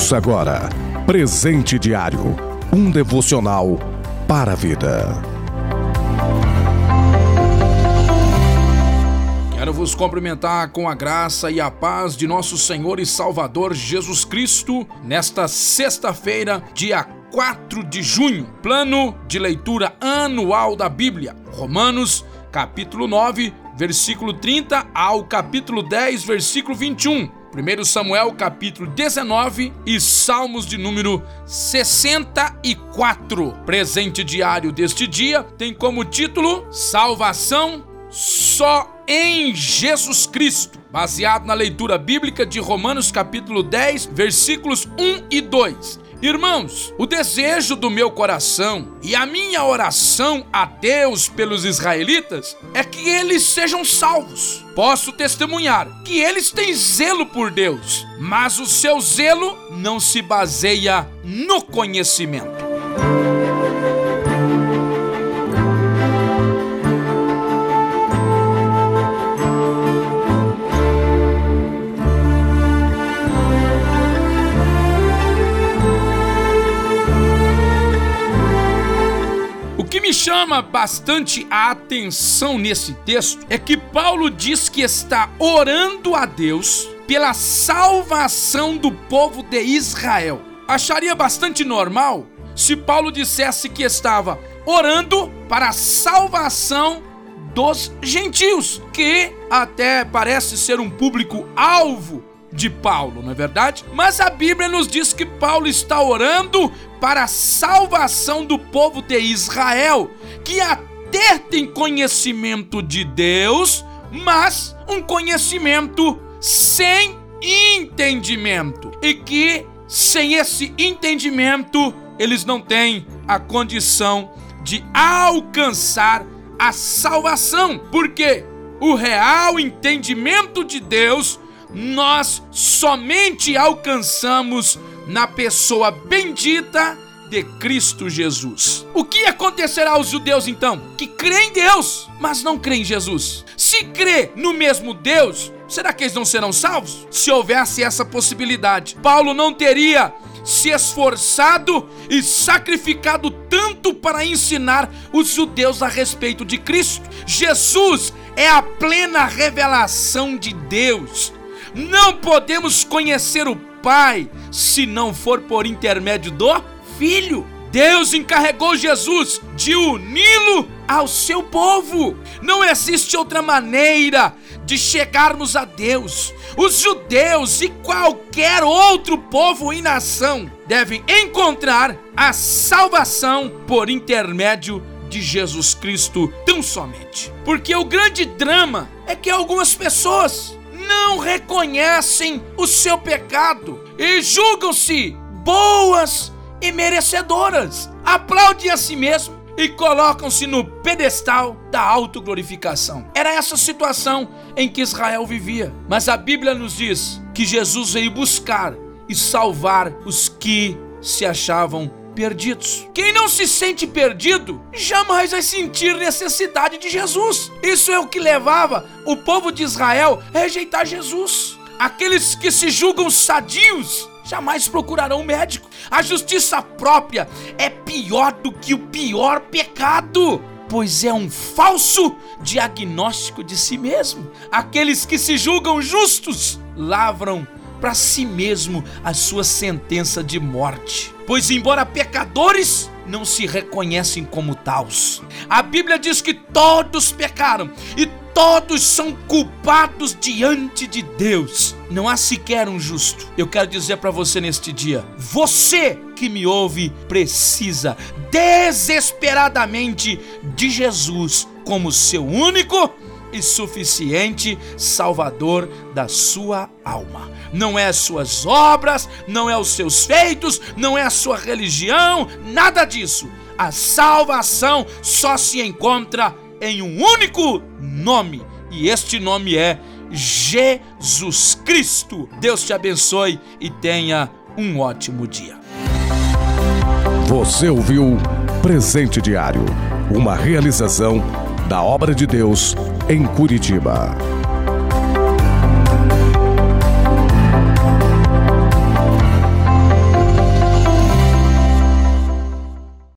Ouça agora Presente Diário um devocional para a vida. Quero vos cumprimentar com a graça e a paz de nosso Senhor e Salvador Jesus Cristo nesta sexta-feira, dia 4 de junho. Plano de leitura anual da Bíblia. Romanos, capítulo 9, versículo 30 ao capítulo 10, versículo 21. 1 Samuel capítulo 19 e Salmos de número 64. Presente diário deste dia tem como título Salvação só em Jesus Cristo, baseado na leitura bíblica de Romanos capítulo 10, versículos 1 e 2. Irmãos, o desejo do meu coração e a minha oração a Deus pelos israelitas é que eles sejam salvos. Posso testemunhar que eles têm zelo por Deus, mas o seu zelo não se baseia no conhecimento. Chama bastante a atenção nesse texto é que Paulo diz que está orando a Deus pela salvação do povo de Israel. Acharia bastante normal se Paulo dissesse que estava orando para a salvação dos gentios, que até parece ser um público alvo de Paulo, não é verdade? Mas a Bíblia nos diz que Paulo está orando para a salvação do povo de Israel, que até tem conhecimento de Deus, mas um conhecimento sem entendimento. E que sem esse entendimento, eles não têm a condição de alcançar a salvação, porque o real entendimento de Deus nós somente alcançamos na pessoa bendita de Cristo Jesus. O que acontecerá aos judeus então? Que creem em Deus, mas não creem em Jesus. Se crê no mesmo Deus, será que eles não serão salvos? Se houvesse essa possibilidade, Paulo não teria se esforçado e sacrificado tanto para ensinar os judeus a respeito de Cristo. Jesus é a plena revelação de Deus. Não podemos conhecer o Pai se não for por intermédio do Filho. Deus encarregou Jesus de uni-lo ao seu povo. Não existe outra maneira de chegarmos a Deus. Os judeus e qualquer outro povo e nação devem encontrar a salvação por intermédio de Jesus Cristo tão somente. Porque o grande drama é que algumas pessoas não reconhecem o seu pecado e julgam-se boas e merecedoras. Aplaudem a si mesmo e colocam-se no pedestal da autoglorificação. Era essa situação em que Israel vivia. Mas a Bíblia nos diz que Jesus veio buscar e salvar os que se achavam perdidos. Quem não se sente perdido jamais vai sentir necessidade de Jesus. Isso é o que levava o povo de Israel a rejeitar Jesus. Aqueles que se julgam sadios jamais procurarão um médico. A justiça própria é pior do que o pior pecado pois é um falso diagnóstico de si mesmo. Aqueles que se julgam justos lavram para si mesmo a sua sentença de morte. Pois, embora pecadores, não se reconhecem como taus. A Bíblia diz que todos pecaram e todos são culpados diante de Deus. Não há sequer um justo. Eu quero dizer para você neste dia: você que me ouve precisa desesperadamente de Jesus como seu único e suficiente Salvador da sua alma. Não é as suas obras, não é os seus feitos, não é a sua religião, nada disso. A salvação só se encontra em um único nome, e este nome é Jesus Cristo. Deus te abençoe e tenha um ótimo dia. Você ouviu Presente Diário, uma realização da obra de Deus em Curitiba.